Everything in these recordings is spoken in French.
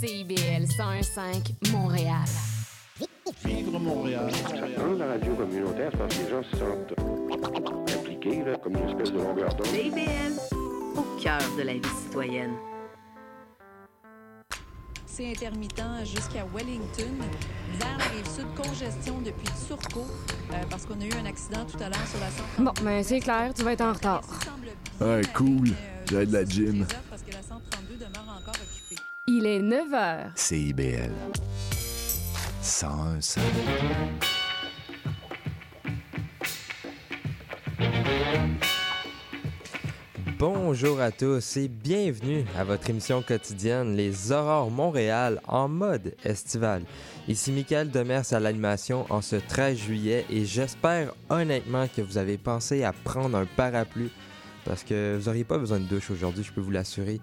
CIBL 101.5 Montréal. Vivre Montréal. Dans la radio communautaire, parce que les gens se sentent impliqués, là, comme une espèce de longueur d'onde. CIBL, au cœur de la vie citoyenne. C'est intermittent jusqu'à Wellington. Vers la rive sud, congestion depuis Turcot, euh, parce qu'on a eu un accident tout à l'heure sur la 132. Bon, ben c'est clair, tu vas être en retard. Ouais, cool. J'ai de la gym. Il est 9 h. CIBL. 101 Bonjour à tous et bienvenue à votre émission quotidienne Les Aurores Montréal en mode estival. Ici Michael Demers à l'animation en ce 13 juillet et j'espère honnêtement que vous avez pensé à prendre un parapluie parce que vous n'auriez pas besoin de douche aujourd'hui, je peux vous l'assurer.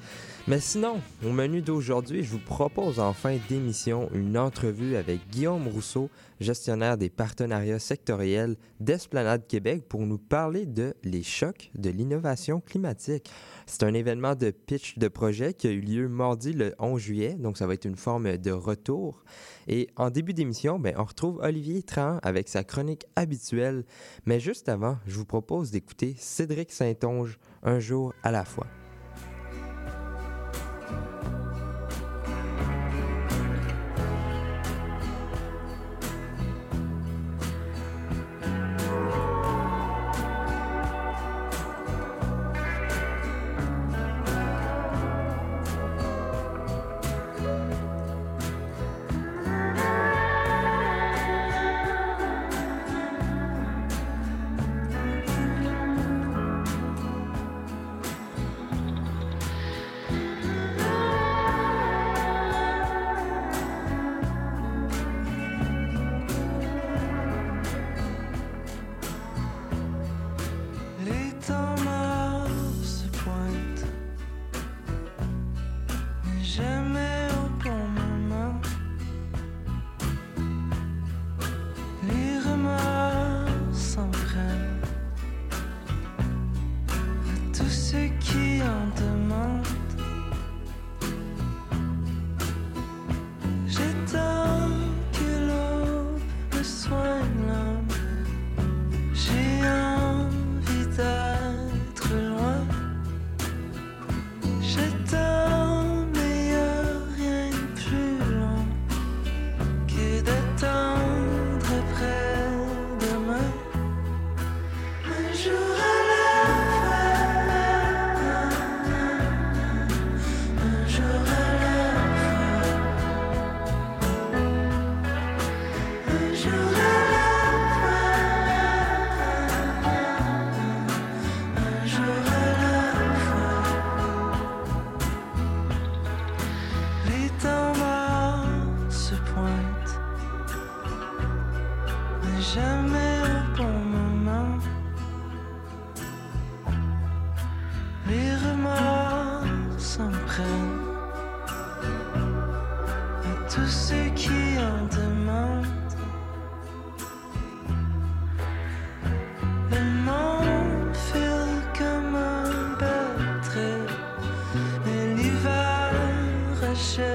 Mais sinon, au menu d'aujourd'hui, je vous propose en fin d'émission une entrevue avec Guillaume Rousseau, gestionnaire des partenariats sectoriels d'Esplanade Québec, pour nous parler de les chocs de l'innovation climatique. C'est un événement de pitch de projet qui a eu lieu mardi le 11 juillet, donc ça va être une forme de retour. Et en début d'émission, ben, on retrouve Olivier Tran avec sa chronique habituelle. Mais juste avant, je vous propose d'écouter Cédric Saint-Onge, Un jour à la fois.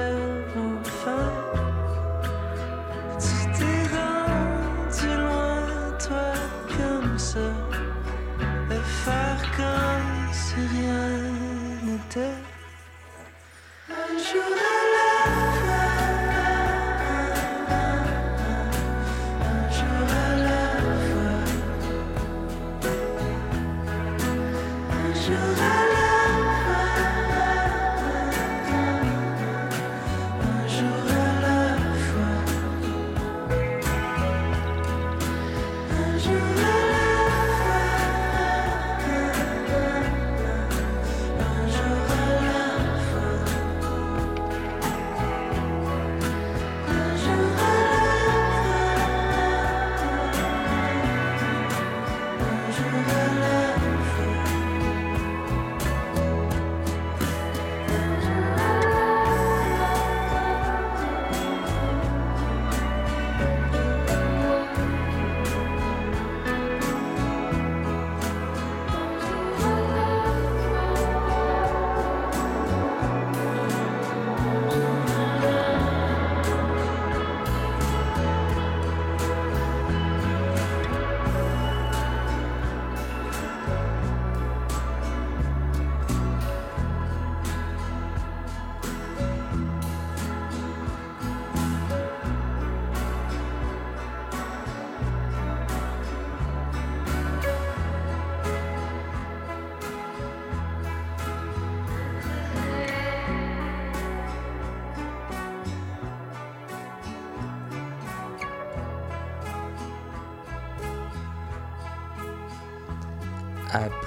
never find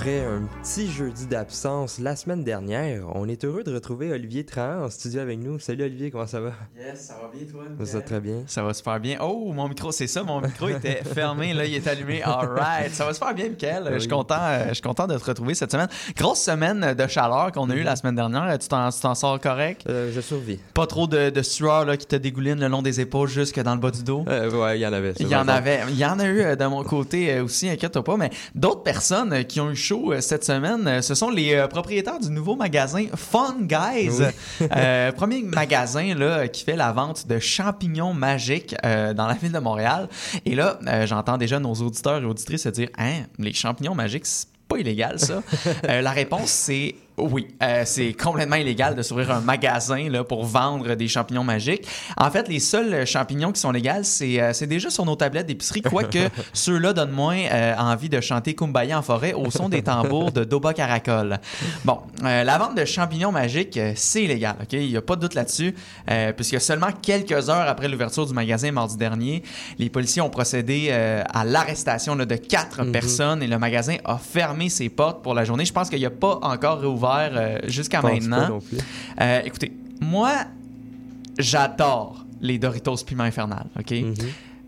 Après un petit jeudi d'absence la semaine dernière, on est heureux de retrouver Olivier Trahan en studio avec nous. Salut Olivier, comment ça va? Yes, ça va bien toi? Ça va très bien. Ça va super bien. Oh, mon micro, c'est ça, mon micro était fermé, là, il est allumé. All right. Ça va super bien, Mickaël. Je suis content, euh, je suis content de te retrouver cette semaine. Grosse semaine de chaleur qu'on a eue la semaine dernière. Tu t'en, tu t'en sors correct? Euh, je survis. Pas trop de, de sueur là, qui te dégouline le long des épaules jusque dans le bas du dos? Euh, ouais, il y en avait. Il y en avait. Il y en a eu euh, de mon côté euh, aussi, inquiète-toi pas. Mais d'autres personnes qui ont eu chaud cette semaine, euh, ce sont les euh, propriétaires du nouveau magasin Fun Guys. Euh, premier magasin là, qui fait la vente de champignons magiques euh, dans la ville de Montréal. Et là, euh, j'entends déjà nos auditeurs et auditrices se dire Hein, les champignons magiques, c'est pas illégal ça. La réponse, c'est oui, euh, c'est complètement illégal de s'ouvrir un magasin là, pour vendre des champignons magiques. En fait, les seuls champignons qui sont légaux, c'est euh, déjà sur nos tablettes d'épicerie, quoique ceux-là donnent moins euh, envie de chanter Kumbaya en forêt au son des tambours de Doba Caracol. Bon, la vente de champignons magiques, c'est illégal, OK? Il n'y a pas de doute là-dessus, puisque seulement quelques heures après l'ouverture du magasin mardi dernier, les policiers ont procédé à l'arrestation de quatre personnes et le magasin a fermé ses portes pour la journée. Je pense qu'il n'y a pas encore réouvert euh, jusqu'à maintenant. non plus. Euh, écoutez, moi, j'adore les Doritos piment infernal, OK? Mhm.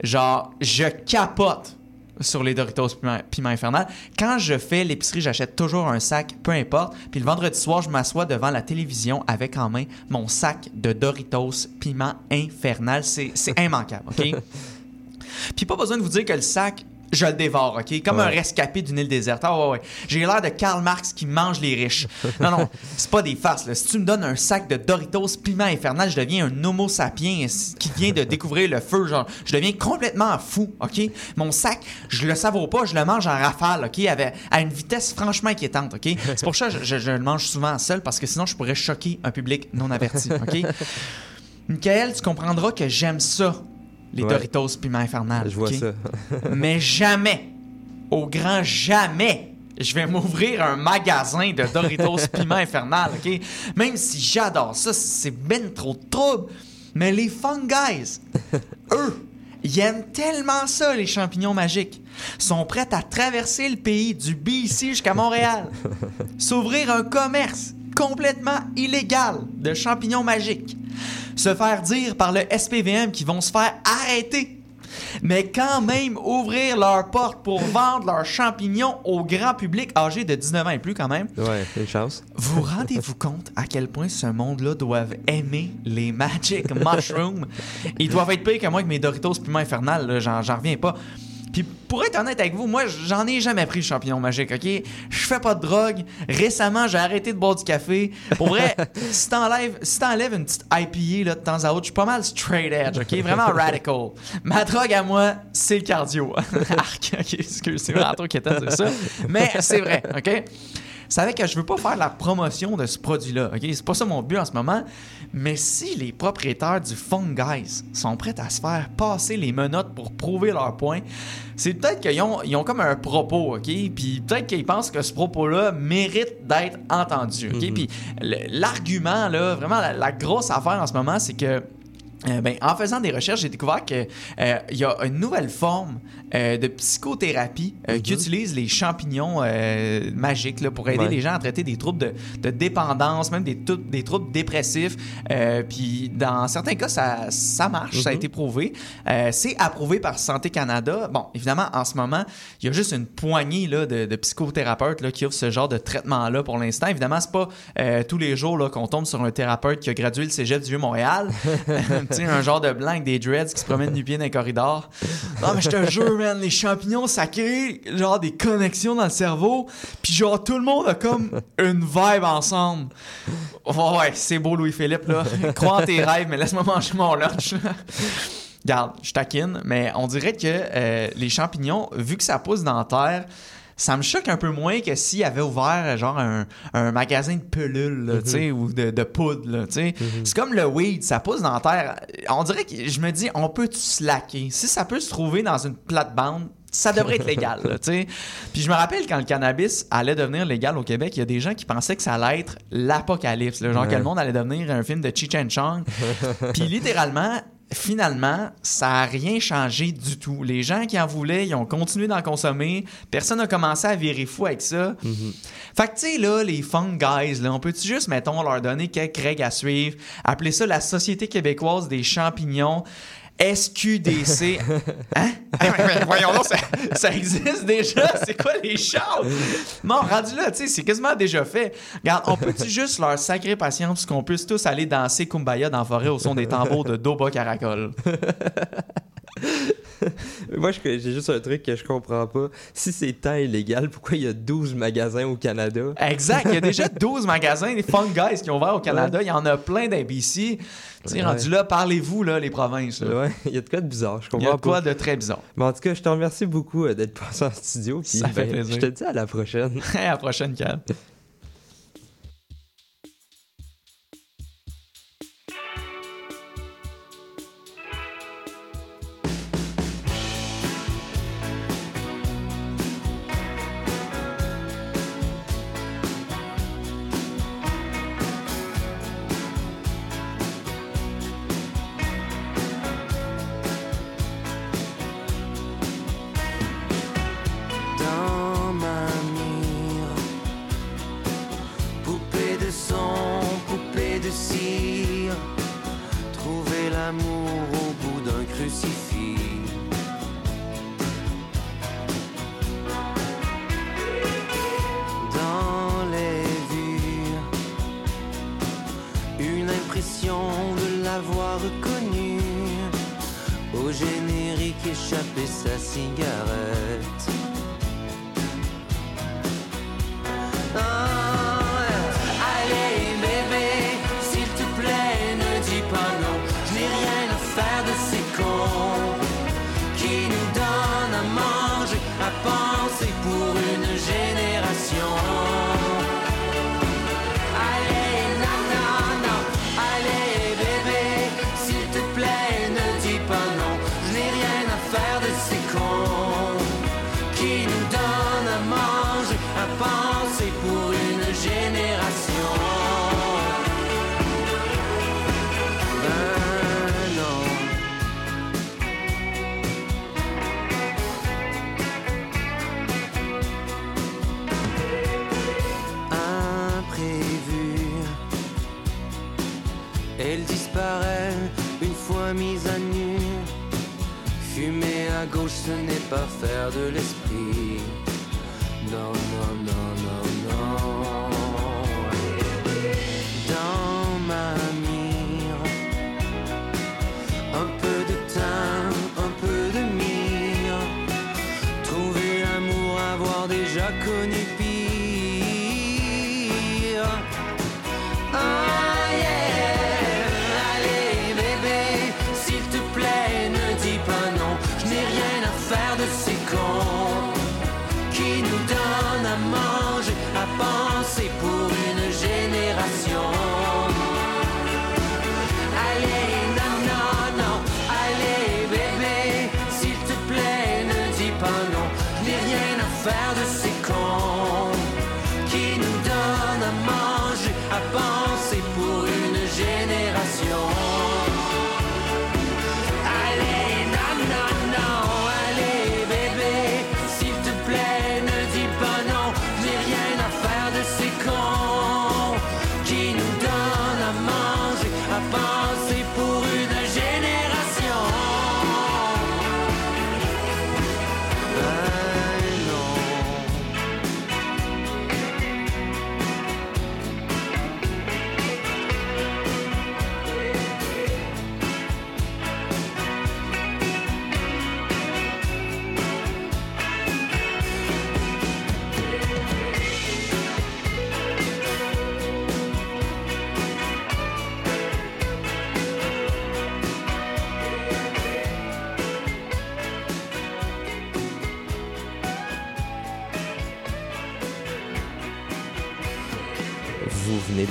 Genre, je capote sur les Doritos piment, piment infernal. Quand je fais l'épicerie, j'achète toujours un sac, peu importe. Puis le vendredi soir, je m'assois devant la télévision avec en main mon sac de Doritos piment infernal. C'est c'est immanquable, OK? Puis pas besoin de vous dire que le sac, je le dévore, OK? Comme Ouais. un rescapé d'une île déserte. Ah ouais, ouais. J'ai l'air de Karl Marx qui mange les riches. Non, non, c'est pas des farces. Là. Si tu me donnes un sac de Doritos piment infernal, je deviens un homo sapiens qui vient de découvrir le feu. Genre, je deviens complètement fou, OK? Mon sac, je le savoure pas, je le mange en rafale, OK? Avec, à une vitesse franchement inquiétante, OK? C'est pour ça que je, je- je le mange souvent seul parce que sinon, je pourrais choquer un public non averti, OK? Michael, tu comprendras que j'aime ça, les Ouais. Doritos piment infernal. Je vois OK? ça. Mais jamais, au grand jamais, je vais m'ouvrir un magasin de Doritos piment infernal, OK? Même si j'adore ça, c'est ben trop de trouble. Mais les Fun Guys, eux, ils aiment tellement ça, les champignons magiques. sont prêts à traverser le pays du BC jusqu'à Montréal. S'ouvrir un commerce complètement illégal de champignons magiques. Se faire dire par le SPVM qu'ils vont se faire arrêter mais quand même ouvrir leurs portes pour vendre leurs champignons au grand public âgé de 19 ans et plus quand même. Ouais, une chance. Vous rendez-vous compte à quel point ce monde-là doivent aimer les Magic Mushrooms? Ils doivent être pires que moi avec mes Doritos piment infernal, j'en reviens pas. Puis pour être honnête avec vous, moi j'en ai jamais pris le champignon magique, ok? Je fais pas de drogue. Récemment, j'ai arrêté de boire du café. Pour vrai, si t'enlèves, si une petite IPA là, de temps à autre, je suis pas mal straight edge, ok? Vraiment radical. Ma drogue à moi, c'est le cardio. Arc, ok, excuse, c'est vraiment trop dire ça. Mais c'est vrai, ok? Savez que je veux pas faire la promotion de ce produit-là. ok? C'est pas ça mon but en ce moment. Mais si les propriétaires du Fun Guys sont prêts à se faire passer les menottes pour prouver leur point, c'est peut-être qu'ils ont, ils ont comme un propos, OK? Puis peut-être qu'ils pensent que ce propos-là mérite d'être entendu, OK? Puis le- l'argument, là, vraiment la, la grosse affaire en ce moment, c'est que euh, ben, en faisant des recherches, j'ai découvert qu'il y a une nouvelle forme euh, de psychothérapie euh, qui utilise les champignons euh, magiques là, pour aider Ouais. les gens à traiter des troubles de, de dépendance, même des, troubles dépressifs. Euh, Puis dans certains cas, ça, ça marche, ça a Mhm. été prouvé. Euh, C'est approuvé par Santé Canada. Bon, évidemment, en ce moment, il y a juste une poignée là, de, de psychothérapeutes là, qui offrent ce genre de traitement-là pour l'instant. Évidemment, c'est pas euh, tous les jours qu'on tombe sur un thérapeute qui a gradué le cégep du Vieux-Montréal. tu sais, un genre de blanc des dreads qui se promène du pied dans les corridors. Non, mais je te jure, man, les champignons, ça crée genre des connexions dans le cerveau. Puis genre, tout le monde a comme une vibe ensemble. Ouais, c'est beau, Louis-Philippe, là. Crois en tes rêves, mais laisse-moi manger mon lunch. Regarde, je taquine, mais on dirait que euh, les champignons, vu que ça pousse dans la terre, ça me choque un peu moins que s'il avait ouvert euh, genre un, un magasin de pelules, là, sais, ou de, de poudre, là, tu sais. C'est comme le weed, ça pousse dans la terre. On dirait que je me dis, on peut tout slacker? Si ça peut se trouver dans une plate-bande, ça devrait être légal, là, tu sais. Puis je me rappelle quand le cannabis allait devenir légal au Québec, il y a des gens qui pensaient que ça allait être l'apocalypse, genre Ouais. que le monde allait devenir un film de Cheech and Chong. Puis littéralement, finalement, ça n'a rien changé du tout. Les gens qui en voulaient, ils ont continué d'en consommer. Personne n'a commencé à virer fou avec ça. Fait que, tu sais, là, les fun guys, là, on peut-tu juste, mettons, leur donner quelques règles à suivre, appeler ça la Société québécoise des champignons, SQDC. Hein? Voyons donc, ça, ça existe déjà? C'est quoi les choses? Non, rendu là, tu sais, c'est quasiment déjà fait. Regarde, on peut-tu juste leur sacrer patience qu'on puisse tous aller danser Kumbaya dans la forêt au son des tambours de Doba Caracol? Moi, j'ai juste un truc que je comprends pas. Si c'est tant illégal, pourquoi il y a 12 magasins au Canada? Exact. Il y a déjà 12 magasins, des fun guys qui ont ouvert au Canada. Il y en a plein d'ABC. Tu sais, Ouais. rendu là, parlez-vous, là, les provinces. là. Ouais, il y a de quoi de bizarre, je Il y comprends a de quoi pas. de très bizarre. Mais en tout cas, je te remercie beaucoup euh, d'être passé en studio. puis, Ça fait ben, plaisir. Je te dis à la prochaine. à la prochaine, Cal. Fumer à gauche, ce n'est pas faire de l'esprit. Non, non, non, non, non.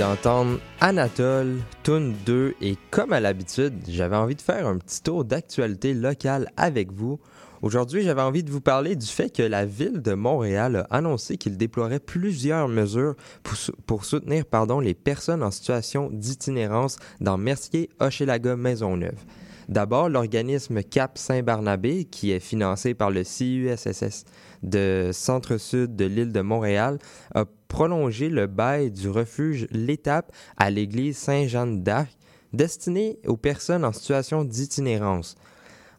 D'entendre Anatole, Tune 2 et comme à l'habitude, j'avais envie de faire un petit tour d'actualité locale avec vous. Aujourd'hui, j'avais envie de vous parler du fait que la ville de Montréal a annoncé qu'il déploierait plusieurs mesures pour, sou- pour soutenir les personnes en situation d'itinérance dans Mercier, Hochelaga, Maisonneuve. D'abord, l'organisme Cap Saint-Barnabé, qui est financé par le CUSSS de Centre-Sud de l'île de Montréal, a prolongé le bail du refuge L'Étape à l'église Saint-Jean d'Arc, destiné aux personnes en situation d'itinérance.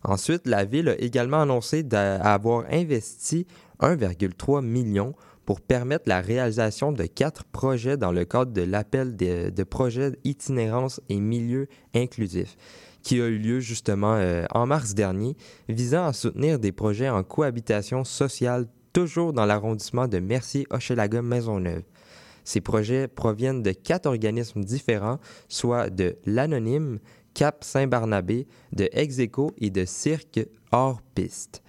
Ensuite, la ville a également annoncé d'avoir investi 1,3 million pour permettre la réalisation de quatre projets dans le cadre de l'appel de, de projets itinérance et milieu inclusif qui a eu lieu justement euh, en mars dernier, visant à soutenir des projets en cohabitation sociale toujours dans l'arrondissement de Mercier-Hochelaga-Maisonneuve. Ces projets proviennent de quatre organismes différents, soit de l'Anonyme, Cap Saint-Barnabé, de Execo et de Cirque hors piste.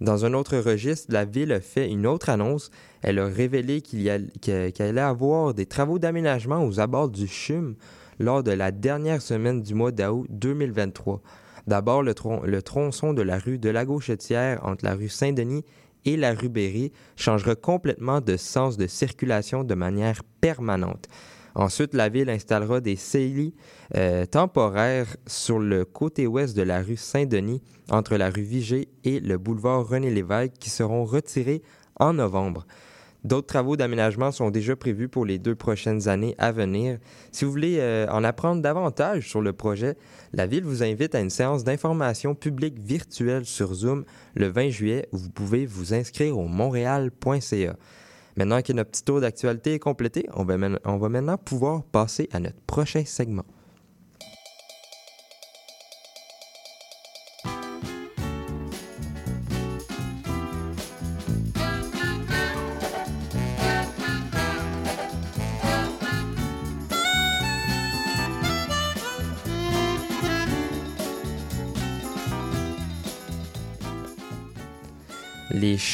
Dans un autre registre, la ville a fait une autre annonce. Elle a révélé qu'il y a- que- qu'il allait avoir des travaux d'aménagement aux abords du CHUM lors de la dernière semaine du mois d'août 2023. D'abord, le, tron- le tronçon de la rue de la Gauchetière entre la rue Saint-Denis et la rue Berry changera complètement de sens de circulation de manière permanente. Ensuite, la ville installera des CELI euh, temporaires sur le côté ouest de la rue Saint-Denis, entre la rue Vigée et le boulevard René-Lévesque, qui seront retirés en novembre. D'autres travaux d'aménagement sont déjà prévus pour les deux prochaines années à venir. Si vous voulez euh, en apprendre davantage sur le projet, la Ville vous invite à une séance d'information publique virtuelle sur Zoom le 20 juillet où vous pouvez vous inscrire au montréal.ca. Maintenant que notre petit tour d'actualité est complété, on va, men- on va maintenant pouvoir passer à notre prochain segment.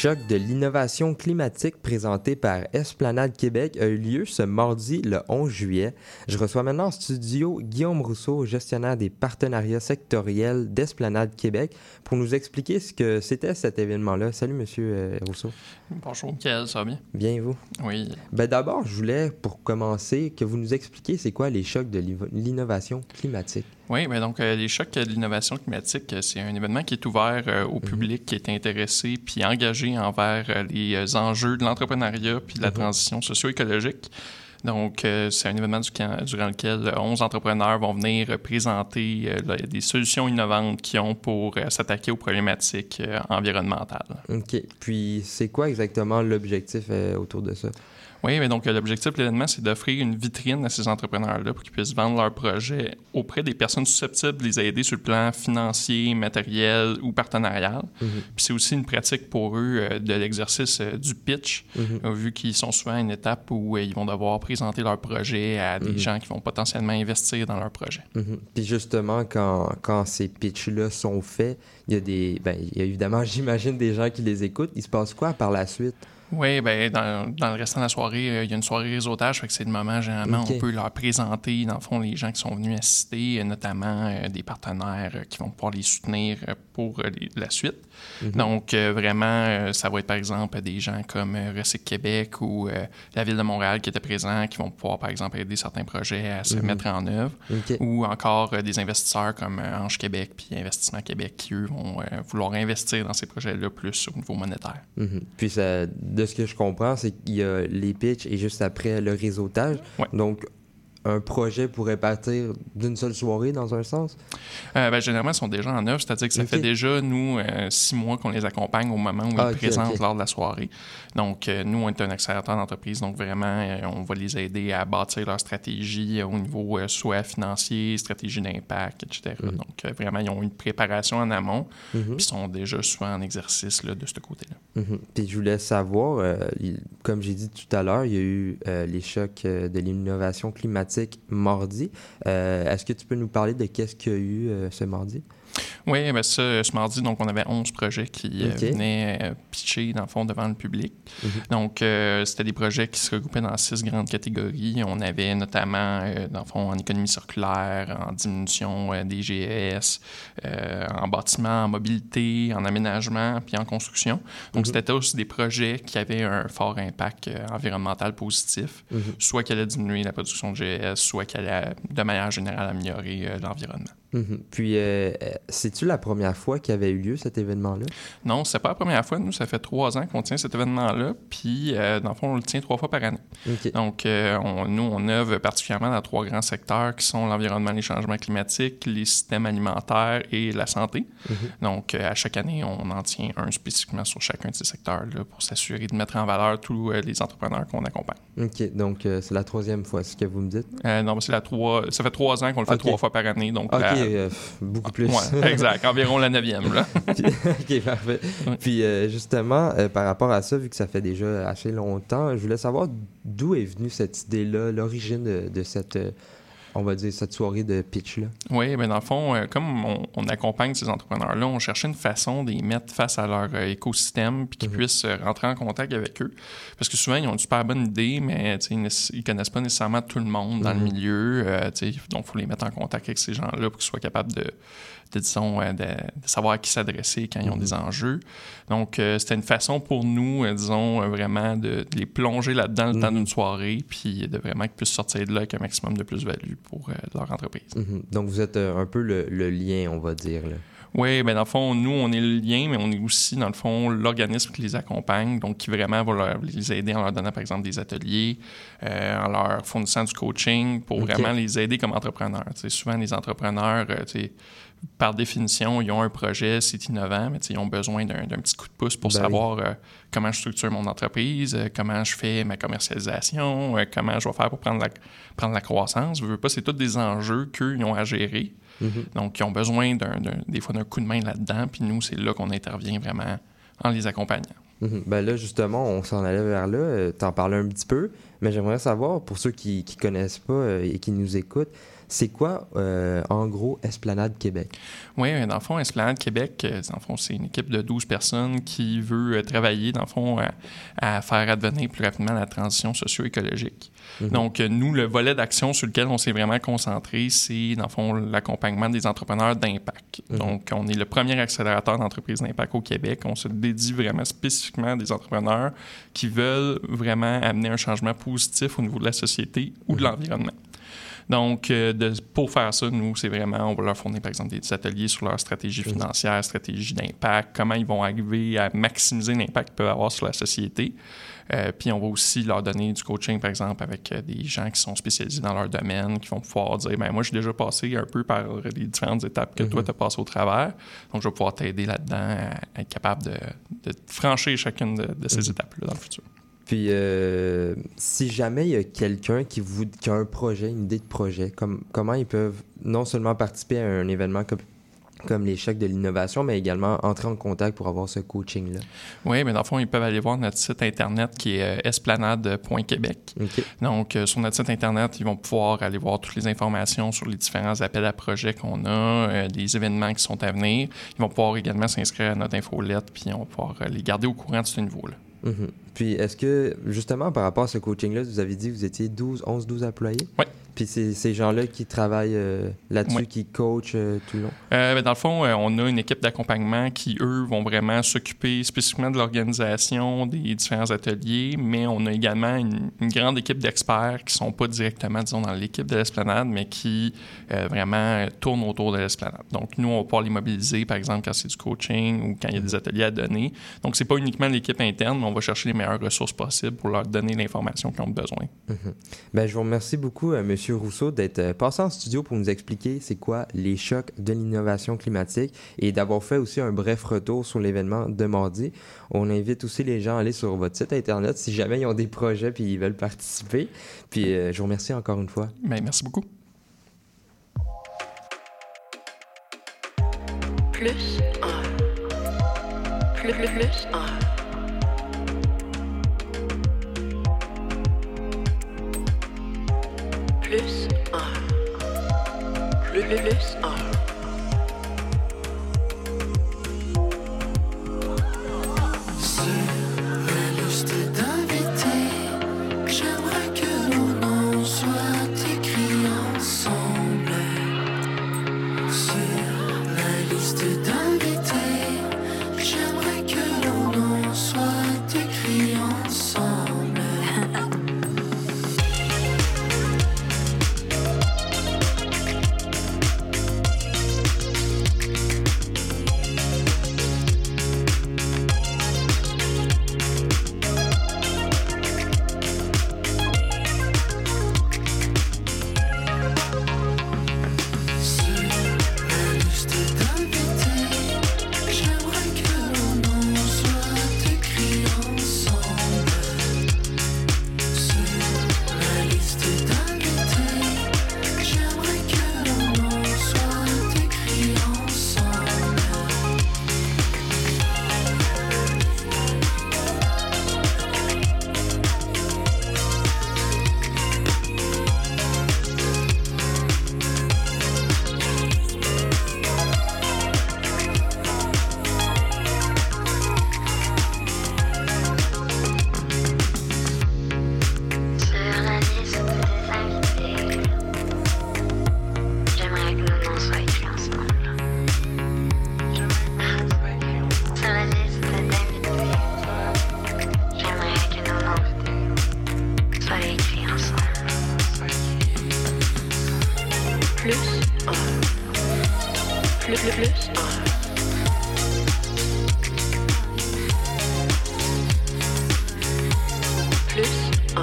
Les chocs de l'innovation climatique présentés par Esplanade Québec a eu lieu ce mardi le 11 juillet. Je reçois maintenant en studio Guillaume Rousseau, gestionnaire des partenariats sectoriels d'Esplanade Québec, pour nous expliquer ce que c'était cet événement-là. Salut, Monsieur euh, Rousseau. Bonjour, Michael, ça va bien? Bien et vous? Oui. Ben d'abord, je voulais, pour commencer, que vous nous expliquiez c'est quoi les chocs de l'inno- l'innovation climatique. Oui, ben donc euh, les chocs de l'innovation climatique, euh, c'est un événement qui est ouvert euh, au public qui est intéressé puis engagé envers euh, les enjeux de l'entrepreneuriat puis de la Mhm. transition socio-écologique. Donc, c'est un événement du- durant lequel euh, 11 entrepreneurs vont venir présenter des solutions innovantes qu'ils ont pour s'attaquer aux problématiques environnementales. OK. Puis, c'est quoi exactement l'objectif autour de ça? Oui, mais donc euh, l'objectif de l'événement, c'est d'offrir une vitrine à ces entrepreneurs-là pour qu'ils puissent vendre leurs projets auprès des personnes susceptibles de les aider sur le plan financier, matériel ou partenarial. Mhm. Puis c'est aussi une pratique pour eux euh, de l'exercice euh, du pitch, Mhm. euh, vu qu'ils sont souvent à une étape où ils vont devoir présenter leur projet à des Mhm. gens qui vont potentiellement investir dans leur projet. Puis justement, quand, quand ces pitchs-là sont faits, il y a des. Ben, il y a évidemment, j'imagine, des gens qui les écoutent. Il se passe quoi par la suite? Oui, ben dans, dans le restant de la soirée, euh, il y a une soirée réseautage, fait que c'est le moment, généralement, Ok. on peut leur présenter, dans le fond, les gens qui sont venus assister, euh, notamment euh, des partenaires qui vont pouvoir les soutenir pour les- la suite. Mhm. Donc, vraiment, ça va être, par exemple, des gens comme Recyc Québec ou la Ville de Montréal qui étaient présents, qui vont pouvoir, par exemple, aider certains projets à se Mhm. mettre en œuvre, ou encore des investisseurs comme Ange Québec puis Investissement Québec qui, eux, vont vouloir investir dans ces projets-là plus au niveau monétaire. Mhm. Puis ça, de ce que je comprends, c'est qu'il y a les pitchs et juste après le réseautage. Ouais. Donc, un projet pourrait partir d'une seule soirée dans un sens? Euh, ben, généralement, ils sont déjà en œuvre, c'est-à-dire que ça fait déjà, nous, euh, six mois qu'on les accompagne au moment où Ah, ils ok, présentent lors de la soirée. Donc, euh, nous, on est un accélérateur d'entreprise, donc vraiment, on va les aider à bâtir leur stratégie au niveau soit financier, stratégie d'impact, etc. Mhm. Donc, vraiment, ils ont une préparation en amont, Mhm. puis sont déjà souvent en exercice là, de ce côté-là. Mhm. Puis je voulais savoir, comme j'ai dit tout à l'heure, il y a eu les chocs de l'innovation climatique mardi. Euh, Est-ce que tu peux nous parler de qu'est-ce qu'il y a eu euh, ce mardi? Oui, ben ça, ce mardi, donc, on avait 11 projets qui euh, venaient euh, pitcher, dans le fond, devant le public. Mhm. Donc, euh, c'était des projets qui se regroupaient dans six grandes catégories. On avait notamment, euh, dans le fond, en économie circulaire, en diminution euh, des GES, euh, en bâtiment, en mobilité, en aménagement, puis en construction. Donc, Mhm. c'était tous des projets qui avaient un fort impact euh, environnemental positif, Mhm. soit qui allaient diminuer la production de GES, soit qui allaient, de manière générale, améliorer euh, Mhm. Puis, euh, euh, c'est-tu la première fois qu'il y avait eu lieu cet événement-là? Non, c'est pas la première fois. Nous, ça fait trois ans qu'on tient cet événement-là. Puis, euh, dans le fond, on le tient trois fois par année. Donc, euh, on- nous, on œuvre particulièrement dans trois grands secteurs qui sont l'environnement, les changements climatiques, les systèmes alimentaires et la santé. Mhm. Donc, euh, à chaque année, on en tient un spécifiquement sur chacun de ces secteurs-là pour s'assurer de mettre en valeur tous euh, les entrepreneurs qu'on accompagne. OK, donc euh, c'est la troisième fois, c'est ce que vous me dites? Euh, non, c'est la trois... Ça fait trois ans qu'on le fait trois fois par année. Donc, OK, la- euh, beaucoup plus. Ouais, exact. Environ la neuvième. Là. Puis- ok, parfait. Puis euh, justement, euh, par rapport à ça, vu que ça fait déjà assez longtemps, je voulais savoir d'où est venue cette idée-là, l'origine de, de cette, on va dire, cette soirée de pitch-là. Oui, mais dans le fond, euh, comme on, on accompagne ces entrepreneurs-là, on cherchait une façon de les mettre face à leur euh, écosystème puis qu'ils Mhm. puissent euh, rentrer en contact avec eux. Parce que souvent, ils ont une super bonne idée, mais ils ne connaissent pas nécessairement tout le monde dans Mhm. le milieu. tu sais, donc, il faut les mettre en contact avec ces gens-là pour qu'ils soient capables de, disons, de, de savoir à qui s'adresser quand ils ont Mhm. des enjeux. Donc, euh, c'était une façon pour nous, euh, disons, euh, vraiment de, de les plonger là-dedans le temps Mhm. d'une soirée puis de vraiment qu'ils puissent sortir de là avec un maximum de plus-value pour leur entreprise. Mhm. Donc vous êtes un peu le, le lien, on va dire. Là. Oui, ben dans le fond, nous, on est le lien, mais on est aussi, dans le fond, l'organisme qui les accompagne, donc qui vraiment va leur- les aider en leur donnant, par exemple, des ateliers, euh, en leur fournissant du coaching pour vraiment les aider comme entrepreneurs. Souvent, les entrepreneurs, euh, par définition, ils ont un projet, c'est innovant, mais ils ont besoin d'un petit coup de pouce pour Ben savoir euh, comment je structure mon entreprise, euh, comment je fais ma commercialisation, comment je vais faire pour prendre la, prendre la croissance. Je veux pas, c'est tous des enjeux qu'eux, ils ont à gérer. Mhm. Donc, ils ont besoin des fois d'un coup de main là-dedans. Puis nous, c'est là qu'on intervient vraiment en les accompagnant. Mhm. Ben là, justement, on s'en allait vers là. euh, T'en parlais un petit peu, mais j'aimerais savoir, pour ceux qui ne connaissent pas euh, et qui nous écoutent, c'est quoi, euh, en gros, Esplanade Québec? Oui, dans le fond, Esplanade Québec, euh, dans le fond, c'est une équipe de 12 personnes qui veut euh, travailler, dans le fond, à, à faire advenir plus rapidement la transition socio-écologique. Mhm. Donc, euh, nous, le volet d'action sur lequel on s'est vraiment concentré, c'est, dans le fond, l'accompagnement des entrepreneurs d'impact. Mhm. Donc, on est le premier accélérateur d'entreprises d'impact au Québec. On se dédie vraiment spécifiquement à des entrepreneurs qui veulent vraiment amener un changement positif au niveau de la société ou de Mhm. l'environnement. Donc, euh, de- pour faire ça, nous, c'est vraiment, on va leur fournir, par exemple, des ateliers sur leur stratégie financière, stratégie d'impact, comment ils vont arriver à maximiser l'impact qu'ils peuvent avoir sur la société. Euh, puis, on va aussi leur donner du coaching, par exemple, avec euh, des gens qui sont spécialisés dans leur domaine, qui vont pouvoir dire, ben moi, je suis déjà passé un peu par les différentes étapes que toi, Mhm. tu as passé au travers. Donc, je vais pouvoir t'aider là-dedans à être capable de, de franchir chacune de, de ces étapes-là dans le futur. Puis, euh, si jamais il y a quelqu'un qui, vous, qui a un projet, une idée de projet, comme, comment ils peuvent non seulement participer à un événement comme, comme les chèques de l'innovation, mais également entrer en contact pour avoir ce coaching-là? Oui, mais dans le fond, ils peuvent aller voir notre site Internet qui est euh, esplanade.québec. Donc, euh, sur notre site Internet, ils vont pouvoir aller voir toutes les informations sur les différents appels à projets qu'on a, euh, des événements qui sont à venir. Ils vont pouvoir également s'inscrire à notre infolette, puis on va pouvoir les garder au courant de ce niveau-là. Mhm. Puis, est-ce que, justement, par rapport à ce coaching-là, vous avez dit que vous étiez 12, 11, 12 employés? Oui. Puis, c'est ces gens-là qui travaillent euh, là-dessus, qui coachent euh, tout le long? Euh, ben, dans le fond, on a une équipe d'accompagnement qui, eux, vont vraiment s'occuper spécifiquement de l'organisation des différents ateliers, mais on a également une, une grande équipe d'experts qui sont pas directement, disons, dans l'équipe de l'esplanade, mais qui vraiment tournent autour de l'esplanade. Donc, nous, on va pouvoir les mobiliser, par exemple, quand c'est du coaching ou quand il y a des ateliers à donner. Donc, c'est pas uniquement l'équipe interne, mais on va chercher les meilleures ressources possibles pour leur donner l'information qu'ils ont besoin. Mhm. Ben, je vous remercie beaucoup, euh, Monsieur Rousseau, d'être euh, passé en studio pour nous expliquer c'est quoi les chocs de l'innovation climatique et d'avoir fait aussi un bref retour sur l'événement de mardi. On invite aussi les gens à aller sur votre site internet si jamais ils ont des projets puis ils veulent participer. Puis euh, je vous remercie encore une fois. Ben, merci beaucoup. Plus un. Plus, plus, plus un. Plus un. Plus, un. Plus un. Plus, plus, plus un. Plus un.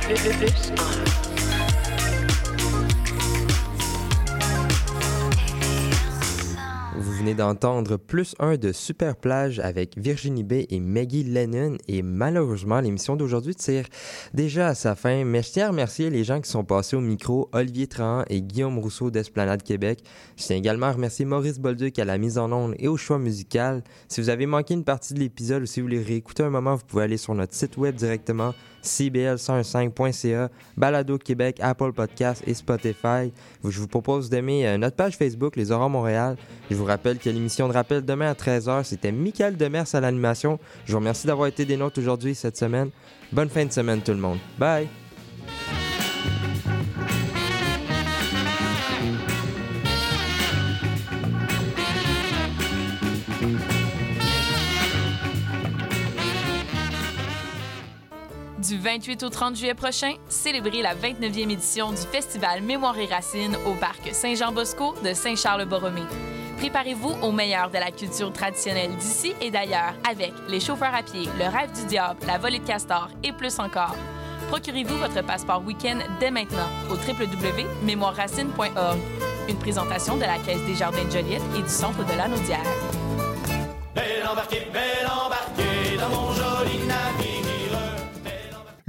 Plus, plus, plus un. D'entendre plus un de Super Plage avec Virginie B et Maggie Lennon et malheureusement l'émission d'aujourd'hui tire déjà à sa fin mais je tiens à remercier les gens qui sont passés au micro Olivier Trahan et Guillaume Rousseau d'Esplanade Québec. Je tiens également à remercier Maurice Bolduc à la mise en onde et au choix musical. Si vous avez manqué une partie de l'épisode ou si vous voulez réécouter un moment, vous pouvez aller sur notre site web directement cbl105.ca, Balado Québec, Apple Podcasts et Spotify. Je vous propose d'aimer euh, notre page Facebook, Les Aurores Montréal. Je vous rappelle que l'émission de rappel demain à 13h, c'était Michael Demers à l'animation. Je vous remercie d'avoir été des nôtres aujourd'hui cette semaine. Bonne fin de semaine tout le monde. Bye! 28 au 30 juillet prochain, célébrez la 29e édition du Festival Mémoire et Racines au Parc Saint-Jean-Bosco de Saint-Charles-Borromée. Préparez-vous au meilleur de la culture traditionnelle d'ici et d'ailleurs avec les chauffeurs à pied, le rêve du diable, la volée de castor et plus encore. Procurez-vous votre passeport week-end dès maintenant au www.mémoireracine.org. Une présentation de la Caisse des Jardins de Joliette et du Centre de la Naudière. Belle embarquée, belle embarquée